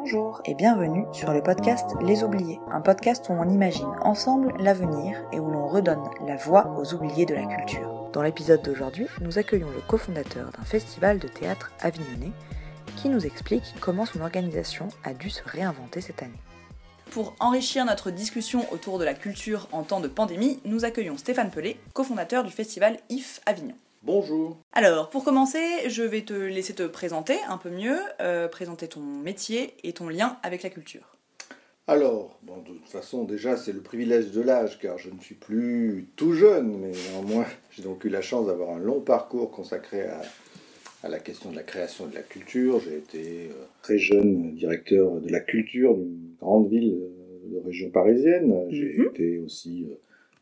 Bonjour et bienvenue sur le podcast Les Oubliés, un podcast où on imagine ensemble l'avenir et où l'on redonne la voix aux oubliés de la culture. Dans l'épisode d'aujourd'hui, nous accueillons le cofondateur d'un festival de théâtre avignonnais qui nous explique comment son organisation a dû se réinventer cette année. Pour enrichir notre discussion autour de la culture en temps de pandémie, nous accueillons Stéphane Pelé, cofondateur du festival IF Avignon. Bonjour. Alors, pour commencer, je vais te laisser te présenter un peu mieux, euh, présenter ton métier et ton lien avec la culture. Alors, bon, de toute façon, déjà, c'est le privilège de l'âge, car je ne suis plus tout jeune, mais néanmoins, j'ai donc eu la chance d'avoir un long parcours consacré à, à la question de la création et de la culture. J'ai été euh, très jeune directeur de la culture d'une grande ville euh, de région parisienne. J'ai Mhm. été aussi euh,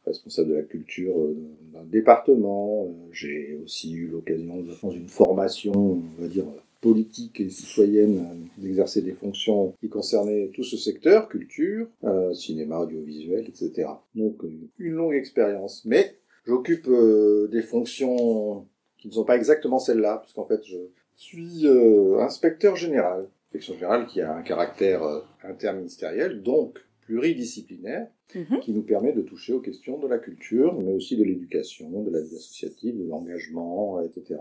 responsable de la culture euh, d'un département. Euh, J'ai aussi eu l'occasion, dans une formation, on va dire, politique et citoyenne, euh, d'exercer des fonctions qui concernaient tout ce secteur, culture, cinéma, audiovisuel, etc. Donc, une longue expérience. Mais j'occupe des fonctions qui ne sont pas exactement celles-là, puisqu'en fait, je suis inspecteur général. Inspection générale qui a un caractère interministériel, donc pluridisciplinaire, Mhm. qui nous permet de toucher aux questions de la culture, mais aussi de l'éducation, de la vie associative, de l'engagement, etc.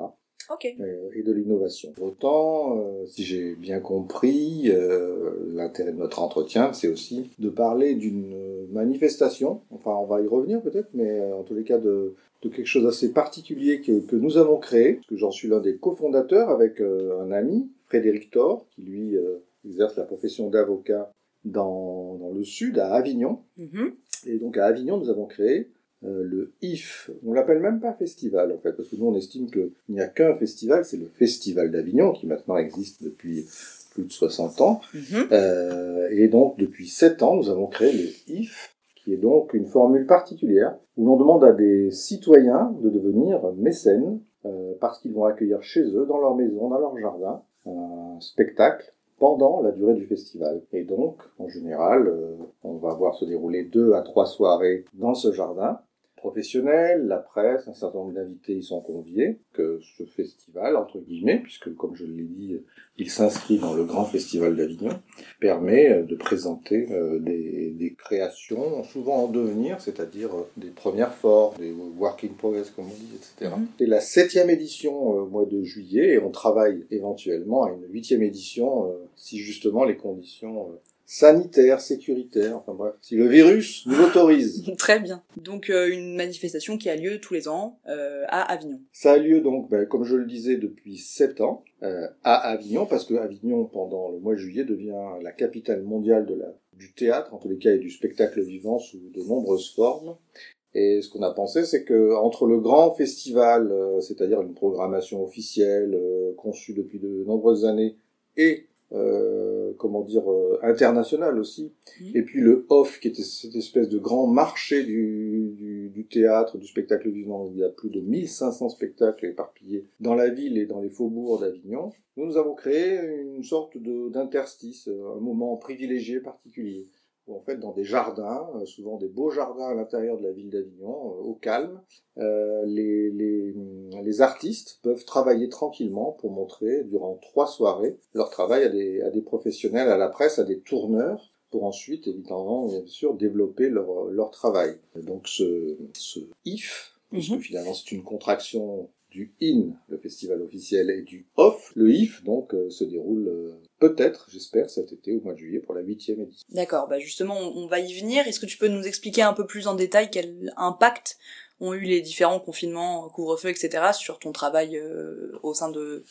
Ok. euh, et de l'innovation. Autant, euh, si j'ai bien compris, euh, l'intérêt de notre entretien, c'est aussi de parler d'une manifestation, enfin on va y revenir peut-être, mais en tous les cas de, de quelque chose d'assez particulier que, que nous avons créé, parce que j'en suis l'un des cofondateurs avec euh, un ami, Frédéric Thor, qui lui exerce la profession d'avocat dans, dans le sud, à Avignon. Mhm. Et donc à Avignon, nous avons créé euh, le IF. On l'appelle même pas festival en fait, parce que nous on estime qu'il n'y a qu'un festival, c'est le Festival d'Avignon, qui maintenant existe depuis plus de 60 ans. Mhm. Euh, et donc depuis 7 ans, nous avons créé le IF, qui est donc une formule particulière, où l'on demande à des citoyens de devenir mécènes, euh, parce qu'ils vont accueillir chez eux, dans leur maison, dans leur jardin, un spectacle pendant la durée du festival. Et donc, en général, euh, on va voir se dérouler deux à trois soirées dans ce jardin. Professionnels, la presse, un certain nombre d'invités y sont conviés, que ce festival, entre guillemets, puisque comme je l'ai dit, il s'inscrit dans le grand festival d'Avignon, permet euh, de présenter euh, des, des créations souvent en devenir, c'est-à-dire euh, des premières formes, des work in progress comme on dit, etc. C'est la septième édition au mois de juillet et on travaille éventuellement à une huitième édition si justement les conditions sanitaires, sécuritaires, enfin bref, si le virus nous l'autorise. Très bien. Donc euh, une manifestation qui a lieu tous les ans euh, à Avignon. Ça a lieu donc, ben, comme je le disais, depuis sept ans euh, à Avignon, parce que Avignon, pendant le mois de juillet, devient la capitale mondiale de la, du théâtre, en tous les cas, et du spectacle vivant sous de nombreuses formes. Et ce qu'on a pensé, c'est que entre le grand festival, c'est-à-dire une programmation officielle conçue depuis de nombreuses années, et comment dire euh, internationale aussi, et puis le off qui était cette espèce de grand marché du, du, du théâtre, du spectacle vivant, il y a plus de 1500 spectacles éparpillés dans la ville et dans les faubourgs d'Avignon. Nous, nous avons créé une sorte de- d'interstice, euh, un moment privilégié particulier où en fait dans des jardins, euh, souvent des beaux jardins à l'intérieur de la ville d'Avignon, euh, au calme, euh, les, les, les artistes peuvent travailler tranquillement pour montrer durant trois soirées leur travail à des, à des professionnels, à la presse, à des tourneurs, pour ensuite, évidemment, bien sûr, développer leur, leur travail. Donc ce, ce IF, puisque Mhm. finalement c'est une contraction du IN, le festival officiel, et du OFF, le IF, donc, euh, se déroule euh, peut-être, j'espère, cet été au mois de juillet pour la huitième édition. D'accord. Bah justement, on, va y venir. Est-ce que tu peux nous expliquer un peu plus en détail quel impact ont eu les différents confinements, couvre-feu, etc. sur ton travail euh, au sein de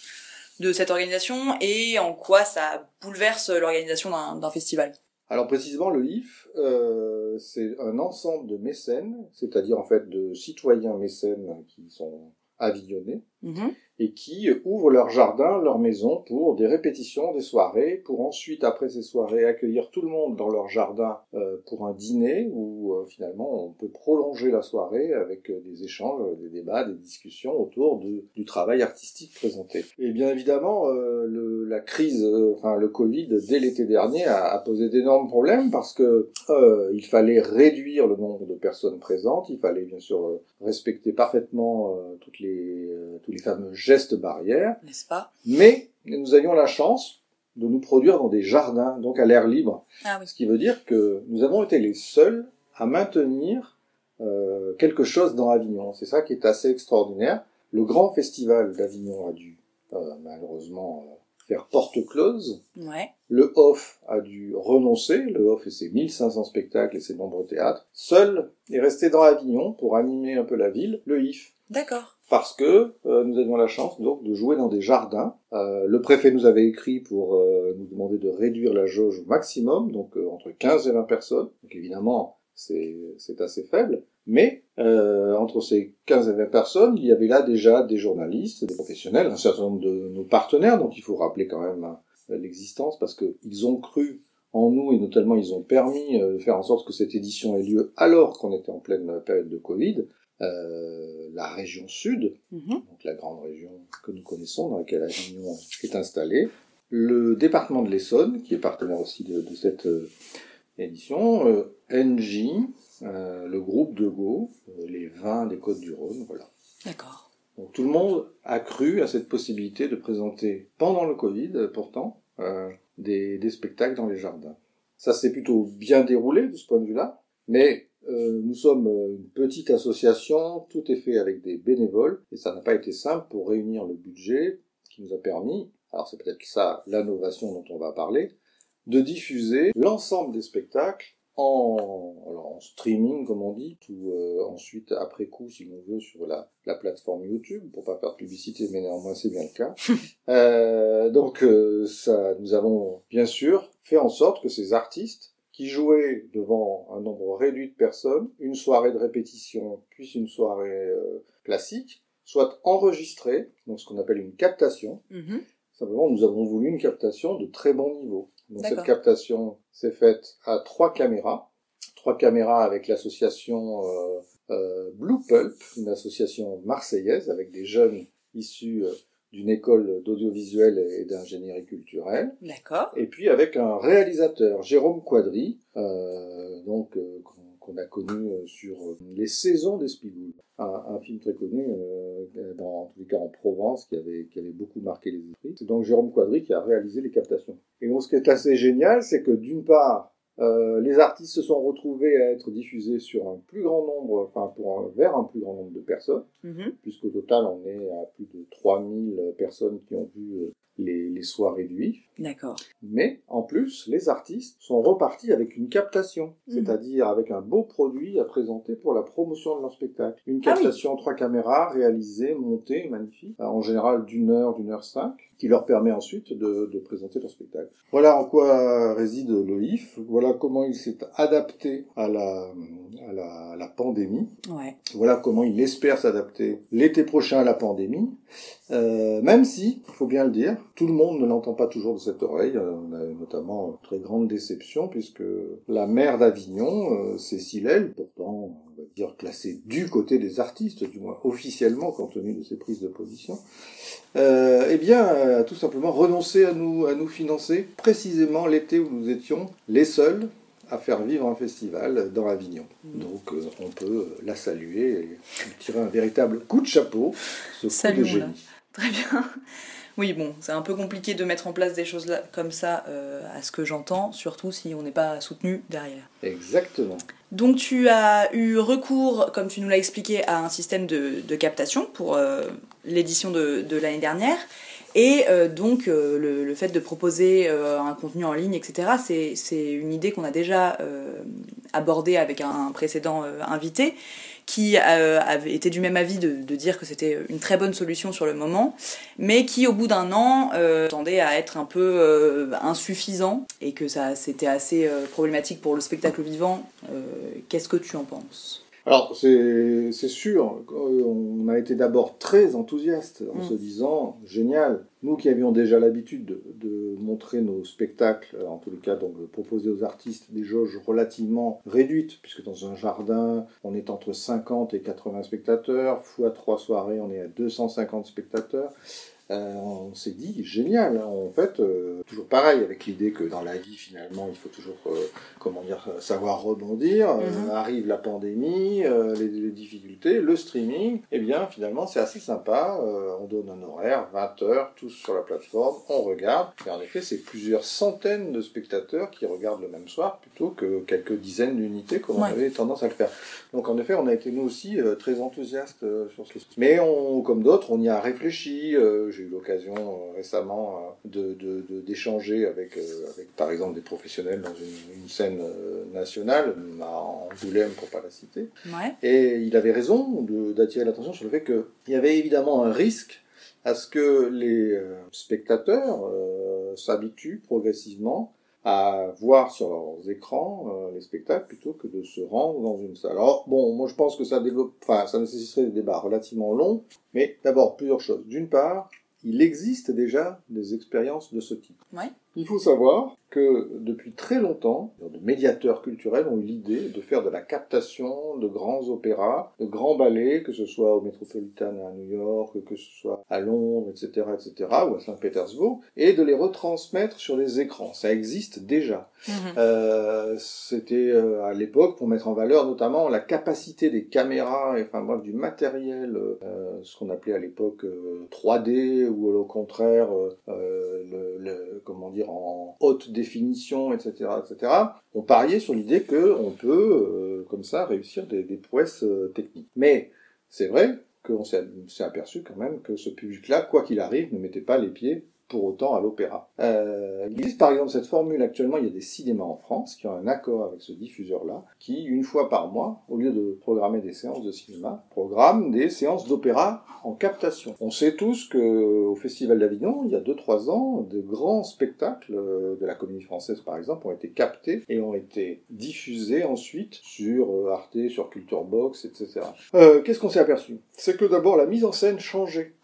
de cette organisation et en quoi ça bouleverse l'organisation d'un d'un festival? Alors précisément, le IF, euh, c'est un ensemble de mécènes, c'est-à-dire en fait de citoyens mécènes qui sont avignonnés Mhm. et qui ouvrent leur jardin, leur maison pour des répétitions, des soirées, pour ensuite, après ces soirées, accueillir tout le monde dans leur jardin euh, pour un dîner où euh, finalement on peut prolonger la soirée avec euh, des échanges, des débats, des discussions autour du travail artistique présenté. Et bien évidemment, euh, la crise, euh, enfin le Covid, dès l'été dernier, a, posé d'énormes problèmes parce que euh, il fallait réduire le nombre de personnes présentes, il fallait bien sûr euh, respecter parfaitement euh, toutes les, euh, les fameux gestes barrières, N'est-ce pas? mais nous avions la chance de nous produire dans des jardins, donc à l'air libre. Ah oui. Ce qui veut dire que nous avons été les seuls à maintenir euh, quelque chose dans Avignon. C'est ça qui est assez extraordinaire. Le grand festival d'Avignon a dû euh, malheureusement euh, faire porte close. Ouais. Le Off a dû renoncer, le Off et ses 1500 spectacles et ses nombreux théâtres. Seul est resté dans Avignon pour animer un peu la ville, le IF. D'accord. Parce que euh, nous avions la chance donc de jouer dans des jardins. Euh, le préfet nous avait écrit pour euh, nous demander de réduire la jauge au maximum, donc euh, entre 15 et 20 personnes. Donc évidemment, c'est c'est assez faible. Mais euh, entre ces 15 et 20 personnes, il y avait là déjà des journalistes, des professionnels, un certain nombre de nos partenaires, donc il faut rappeler quand même euh, l'existence, parce qu'ils ont cru en nous et notamment ils ont permis euh, de faire en sorte que cette édition ait lieu alors qu'on était en pleine période de Covid. Euh, la région sud, Mhm. donc la grande région que nous connaissons, dans laquelle Avignon est installée, le département de l'Essonne, qui est partenaire aussi de, de cette euh, édition, euh, NJ, euh, le groupe de Go, les vins des Côtes-du-Rhône, voilà. D'accord. Donc tout le monde a cru à cette possibilité de présenter, pendant le Covid pourtant, des, des spectacles dans les jardins. Ça s'est plutôt bien déroulé de ce point de vue-là, mais euh, nous sommes euh, une petite association, tout est fait avec des bénévoles, et ça n'a pas été simple pour réunir le budget qui nous a permis, alors c'est peut-être ça l'innovation dont on va parler, de diffuser l'ensemble des spectacles en, alors en streaming comme on dit, ou euh, ensuite après coup si l'on veut sur la, la plateforme YouTube, pour pas faire de publicité mais néanmoins c'est bien le cas. Euh, donc euh, ça, nous avons bien sûr fait en sorte que ces artistes qui jouaient devant un nombre réduit de personnes, une soirée de répétition, puis une soirée euh, classique, soient enregistrés, donc ce qu'on appelle une captation. Mhm. Simplement, nous avons voulu une captation de très bon niveau. Donc cette captation s'est faite à trois caméras, trois caméras avec l'association euh, euh, Blue Pulp, une association marseillaise avec des jeunes issus euh, d'une école d'audiovisuel et d'ingénierie culturelle, D'accord. et puis avec un réalisateur, Jérôme Quadri, euh, donc euh, qu'on a connu euh, sur les saisons d'Espigoule, un, un film très connu, euh, dans, en tous les cas en Provence, qui avait, qui avait beaucoup marqué les esprits. C'est donc Jérôme Quadri qui a réalisé les captations. Et donc ce qui est assez génial, c'est que d'une part, euh, les artistes se sont retrouvés à être diffusés sur un plus grand nombre, enfin pour un- vers un plus grand nombre de personnes, Mhm. puisqu'au total on est à plus de 3000 personnes qui ont vu euh, les, les soirées du IF. D'accord. Mais en plus, les artistes sont repartis avec une captation, Mhm. c'est-à-dire avec un beau produit à présenter pour la promotion de leur spectacle. Une Ah oui. captation en trois caméras, réalisée, montée, magnifique, en général d'une heure, d'une heure cinq, qui leur permet ensuite de, de présenter leur spectacle. Voilà en quoi réside le IF, voilà comment il s'est adapté à la, à la, à la pandémie. Ouais. Voilà comment il espère s'adapter l'été prochain à la pandémie. Euh, même si, il faut bien le dire, tout le monde ne l'entend pas toujours de cette oreille. Euh, On a notamment une très grande déception puisque la maire d'Avignon, euh, Cécile L, pourtant, on va dire classée du côté des artistes, du moins officiellement compte tenu de ses prises de position, euh, eh bien, a tout simplement renoncé à nous, à nous financer précisément l'été où nous étions les seuls à faire vivre un festival dans Avignon. Donc euh, on peut la saluer et lui tirer un véritable coup de chapeau, ce coup de Saluons-la. génie. Très bien. Oui, bon, c'est un peu compliqué de mettre en place des choses là, comme ça, euh, à ce que j'entends, surtout si on n'est pas soutenu derrière. Exactement. Donc tu as eu recours, comme tu nous l'as expliqué, à un système de, de captation pour euh, l'édition de, de l'année dernière. Et euh, donc le, le fait de proposer un contenu en ligne, etc., c'est, une idée qu'on a déjà abordée avec un précédent invité qui euh, avait été du même avis de, dire que c'était une très bonne solution sur le moment, mais qui au bout d'un an euh, tendait à être un peu euh, insuffisant et que ça c'était assez euh, problématique pour le spectacle vivant. Qu'est-ce que tu en penses? Alors c'est sûr, on a été d'abord très enthousiastes en Mm. se disant génial. Nous qui avions déjà l'habitude de, de montrer nos spectacles, en tous les cas donc proposer aux artistes des jauges relativement réduites, puisque dans un jardin on est entre 50 et 80 spectateurs, fois trois soirées on est à 250 spectateurs. Euh, on s'est dit génial. En fait, euh, toujours pareil, avec l'idée que dans la vie, finalement, il faut toujours, euh, comment dire, savoir rebondir. Mhm. arrive la pandémie, les, les difficultés, le streaming. Eh bien, finalement, c'est assez sympa. On donne un horaire, 20 heures, tous sur la plateforme, on regarde. Et en effet, c'est plusieurs centaines de spectateurs qui regardent le même soir plutôt que quelques dizaines d'unités comme on Ouais. avait tendance à le faire. Donc, en effet, on a été nous aussi très enthousiastes sur ce Mais on, comme d'autres, on y a réfléchi. J'ai eu l'occasion euh, récemment euh, de de- de- d'échanger avec, euh, avec, par exemple, des professionnels dans une, une scène nationale, à Angoulême pour pas la citer. Ouais. Et il avait raison d'attirer l'attention sur le fait qu'il y avait évidemment un risque à ce que les spectateurs euh, s'habituent progressivement à voir sur leurs écrans euh, les spectacles plutôt que de se rendre dans une salle. Alors bon, moi je pense que ça développe, enfin ça nécessiterait des débats relativement longs, mais d'abord plusieurs choses. D'une part, il existe déjà des expériences de ce type. Ouais. Il faut savoir que depuis très longtemps, de médiateurs culturels ont eu l'idée de faire de la captation de grands opéras, de grands ballets, que ce soit au Metropolitan à New York, que ce soit à Londres, etc., etc., ou à Saint-Pétersbourg, et de les retransmettre sur les écrans. Ça existe déjà. Mhm. Euh, c'était euh, à l'époque pour mettre en valeur notamment la capacité des caméras, et, enfin bref, du matériel, euh, ce qu'on appelait à l'époque euh, 3D ou au contraire le, le- comment dire en haute définition, etc., etc. On pariait sur l'idée que on peut euh, comme ça réussir des, des prouesses euh, techniques. Mais c'est vrai qu'on s'est aperçu quand même que ce public-là, quoi qu'il arrive, ne mettait pas les pieds pour autant à l'opéra. Euh, il existe par exemple cette formule actuellement, il y a des cinémas en France qui ont un accord avec ce diffuseur-là, qui une fois par mois, au lieu de programmer des séances de cinéma, programme des séances d'opéra en captation. On sait tous que au Festival d'Avignon, il y a 2-3 ans, de grands spectacles euh, de la comédie française par exemple ont été captés et ont été diffusés ensuite sur euh, Arte, sur Culture Box, etc. Euh, Qu'est-ce qu'on s'est aperçu? C'est que d'abord la mise en scène changeait.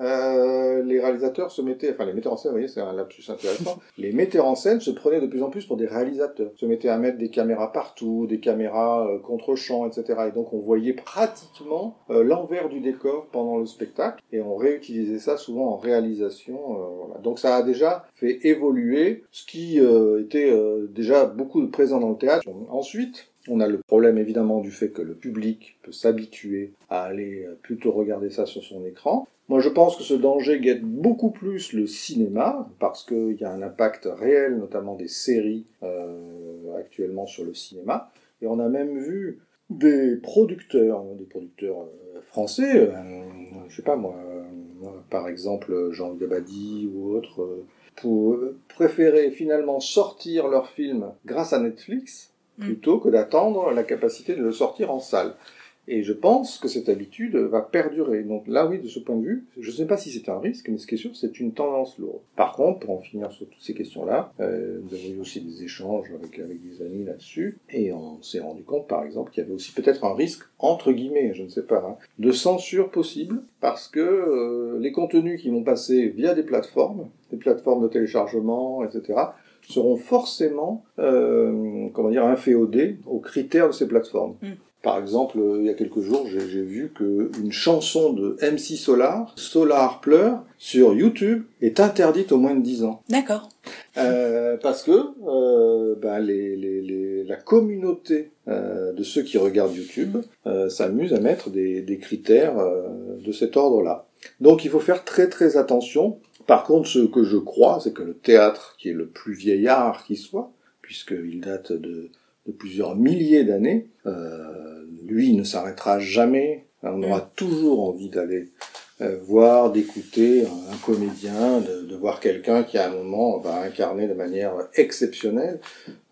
Euh, les réalisateurs se mettaient, enfin les metteurs en scène, vous voyez, c'est un lapsus intéressant. les metteurs en scène se prenaient de plus en plus pour des réalisateurs, se mettaient à mettre des caméras partout, des caméras euh, contre-champ, etc. Et donc on voyait pratiquement euh, l'envers du décor pendant le spectacle, et on réutilisait ça souvent en réalisation. euh, voilà. Donc ça a déjà fait évoluer ce qui était déjà beaucoup présent dans le théâtre. Ensuite, on a le problème évidemment du fait que le public peut s'habituer à aller plutôt regarder ça sur son écran. Moi je pense que ce danger guette beaucoup plus le cinéma parce qu'il y a un impact réel, notamment des séries euh, actuellement sur le cinéma. Et on a même vu des producteurs, des producteurs euh, français, euh, je sais pas moi, euh, par exemple Jean Dabadi ou autres, euh, pour euh, préférer finalement sortir leur film grâce à Netflix Mm. plutôt que d'attendre la capacité de le sortir en salle. Et je pense que cette habitude va perdurer. Donc là, oui, de ce point de vue, je ne sais pas si c'est un risque, mais ce qui est sûr, c'est une tendance lourde. Par contre, pour en finir sur toutes ces questions-là, euh, nous avons eu aussi des échanges avec, avec des amis là-dessus, et on s'est rendu compte, par exemple, qu'il y avait aussi peut-être un risque, entre guillemets, je ne sais pas, hein, de censure possible, parce que euh, les contenus qui vont passer via des plateformes, des plateformes de téléchargement, etc., seront forcément, euh, comment dire, inféodés aux critères de ces plateformes. Mm. Par exemple, euh, il y a quelques jours, j'ai vu qu'une chanson de MC Solar, Solar pleure, sur YouTube, est interdite au moins de 10 ans. D'accord. Euh, parce que euh, ben, les, les, les, la communauté euh, de ceux qui regardent YouTube euh, s'amuse à mettre des, des critères euh, de cet ordre-là. Donc il faut faire très très attention. Par contre, ce que je crois, c'est que le théâtre, qui est le plus vieil art qui soit, puisqu'il date de, de plusieurs milliers d'années, euh, lui ne s'arrêtera jamais. On aura toujours envie d'aller euh, voir, d'écouter un, un comédien, de, de voir quelqu'un qui à un moment va incarner de manière exceptionnelle,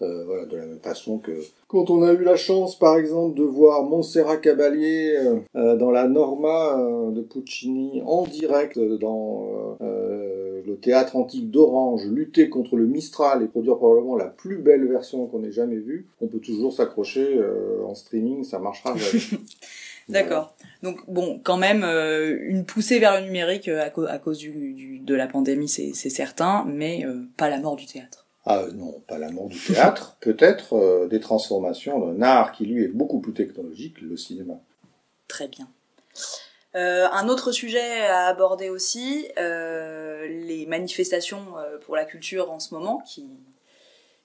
euh, voilà, de la même façon que quand on a eu la chance, par exemple, de voir Montserrat Caballé euh, dans la Norma de Puccini en direct dans le théâtre antique d'Orange, lutter contre le Mistral et produire probablement la plus belle version qu'on ait jamais vue, on peut toujours s'accrocher euh, en streaming, ça marchera. D'accord. Donc bon, quand même euh, une poussée vers le numérique euh, à, co- à cause du, du- de la pandémie, c'est certain, mais euh, pas la mort du théâtre. Ah non, pas la mort du théâtre, peut-être des transformations d'un art qui lui est beaucoup plus technologique, le cinéma. Très bien. Euh, un autre sujet à aborder aussi, euh, les manifestations euh, pour la culture en ce moment, qui,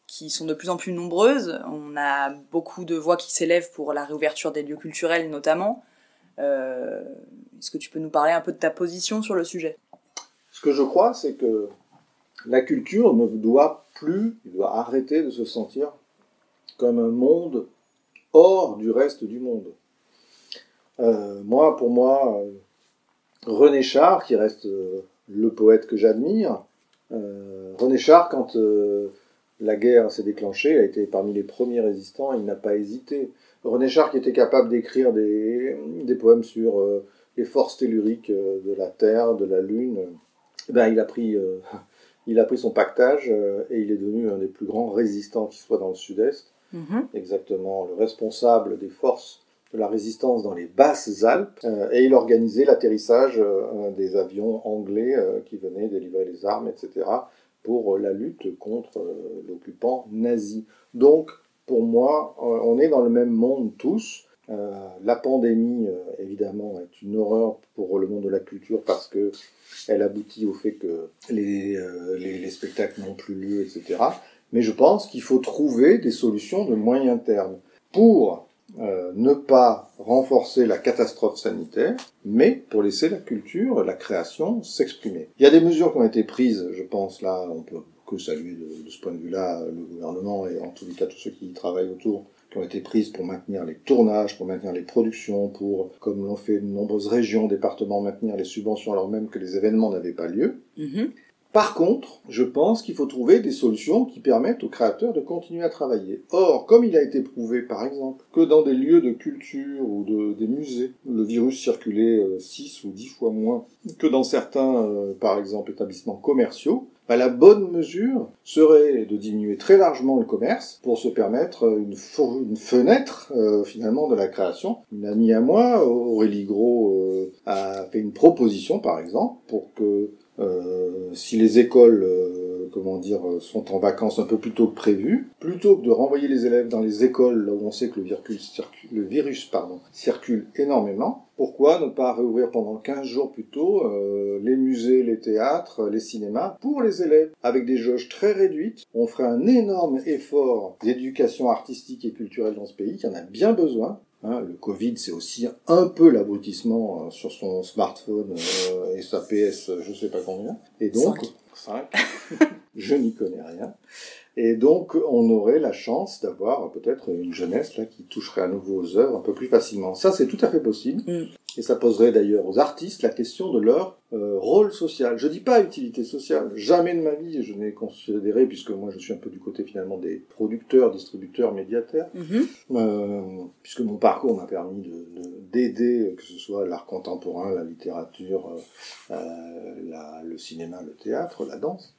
qui sont de plus en plus nombreuses. On a beaucoup de voix qui s'élèvent pour la réouverture des lieux culturels notamment. Euh, Est-ce que tu peux nous parler un peu de ta position sur le sujet? Ce que je crois, c'est que la culture ne doit plus, il doit arrêter de se sentir comme un monde hors du reste du monde. Euh, moi, pour moi, René Char, qui reste le poète que j'admire, euh, René Char, quand euh, la guerre s'est déclenchée, a été parmi les premiers résistants, il n'a pas hésité. René Char, qui était capable d'écrire des, des poèmes sur euh, les forces telluriques de la Terre, de la Lune, eh ben, il, a pris, il a pris son pactage et il est devenu un des plus grands résistants qui soit dans le Sud-Est exactement le responsable des forces la résistance dans les basses Alpes, euh, et il organisait l'atterrissage euh, des avions anglais euh, qui venaient délivrer les armes, etc., pour la lutte contre l'occupant nazi. Donc, pour moi, on est dans le même monde tous. La pandémie, évidemment, est une horreur pour le monde de la culture parce que elle aboutit au fait que les, les, les spectacles n'ont plus lieu, etc. Mais je pense qu'il faut trouver des solutions de moyen terme pour euh, ne pas renforcer la catastrophe sanitaire, mais pour laisser la culture, la création s'exprimer. Il y a des mesures qui ont été prises, je pense, là, on peut que saluer de, ce point de vue-là le gouvernement et en les cas tous ceux qui y travaillent autour, qui ont été prises pour maintenir les tournages, pour maintenir les productions, pour, comme l'ont fait de nombreuses régions, départements, maintenir les subventions alors même que les événements n'avaient pas lieu. Mhm. Par contre, je pense qu'il faut trouver des solutions qui permettent aux créateurs de continuer à travailler. Or, comme il a été prouvé, par exemple, que dans des lieux de culture ou de, des musées, le virus circulait 6 ou 10 fois moins que dans certains, euh, par exemple, établissements commerciaux, bah, la bonne mesure serait de diminuer très largement le commerce pour se permettre une, fo- une fenêtre euh, finalement de la création. Une amie à moi, Aurélie Gros, euh, a fait une proposition par exemple pour que euh, si les écoles, euh, comment dire, euh, sont en vacances un peu plus tôt que prévu, plutôt que de renvoyer les élèves dans les écoles là où on sait que le virus, circule, le virus pardon, circule énormément, pourquoi ne pas réouvrir pendant 15 jours plus tôt euh, les musées, les théâtres, les cinémas pour les élèves? Avec des jauges très réduites On ferait un énorme effort d'éducation artistique et culturelle dans ce pays qui en a bien besoin. Hein, le Covid, c'est aussi un peu l'abrutissement euh, sur son smartphone euh, et sa PS, je sais pas combien. Et donc, 5. je n'y connais rien. Et donc, on aurait la chance d'avoir peut-être une jeunesse là qui toucherait à nouveau aux œuvres un peu plus facilement. Ça, c'est tout à fait possible. Mm. Et ça poserait d'ailleurs aux artistes la question de leur euh, rôle social. Je dis pas utilité sociale. Jamais de ma vie je n'ai considéré, puisque moi je suis un peu du côté finalement des producteurs, distributeurs, médiataires, Mhm. euh, puisque mon parcours m'a permis de- de- d'aider, que ce soit l'art contemporain, la littérature, euh, euh, la- le cinéma, le théâtre, la danse.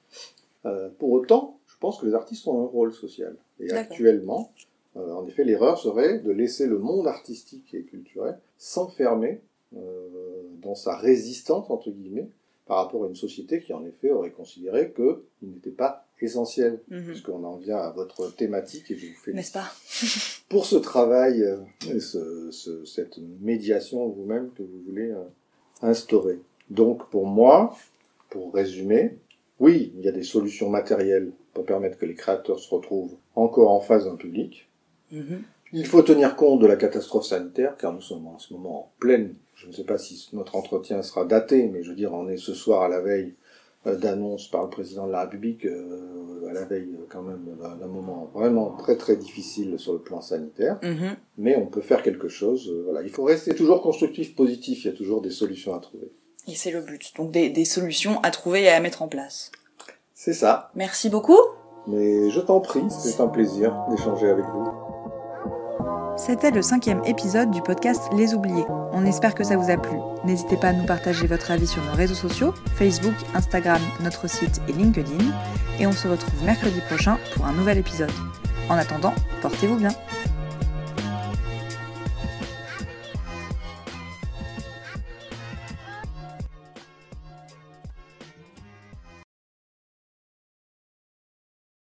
Euh, pour autant, je pense que les artistes ont un rôle social. Et actuellement, euh, en effet, l'erreur serait de laisser le monde artistique et culturel s'enfermer euh, dans sa résistance, entre guillemets, par rapport à une société qui, en effet, aurait considéré qu'il n'était pas essentiel, Mhm. puisqu'on en vient à votre thématique et je vous fais N'est-ce pas pour ce travail euh, et ce, ce- cette médiation vous-même que vous voulez instaurer. Donc pour moi, pour résumer, oui, il y a des solutions matérielles pour permettre que les créateurs se retrouvent encore en face d'un public. Mhm. Il faut tenir compte de la catastrophe sanitaire, car nous sommes en ce moment en pleine, je ne sais pas si notre entretien sera daté, mais je veux dire, on est ce soir à la veille euh, d'annonce par le président de la République, euh, à la veille euh, quand même d'un moment vraiment très très difficile sur le plan sanitaire, Mhm. mais on peut faire quelque chose. voilà, il faut rester toujours constructif, positif. Il y a toujours des solutions à trouver. Et c'est le but. Donc des, des solutions à trouver et à mettre en place. C'est ça. Merci beaucoup. Mais je t'en prie, c'est un plaisir d'échanger avec vous. C'était le cinquième épisode du podcast Les Oubliés. On espère que ça vous a plu. N'hésitez pas à nous partager votre avis sur nos réseaux sociaux, Facebook, Instagram, notre site et LinkedIn. Et on se retrouve mercredi prochain pour un nouvel épisode. En attendant, portez-vous bien.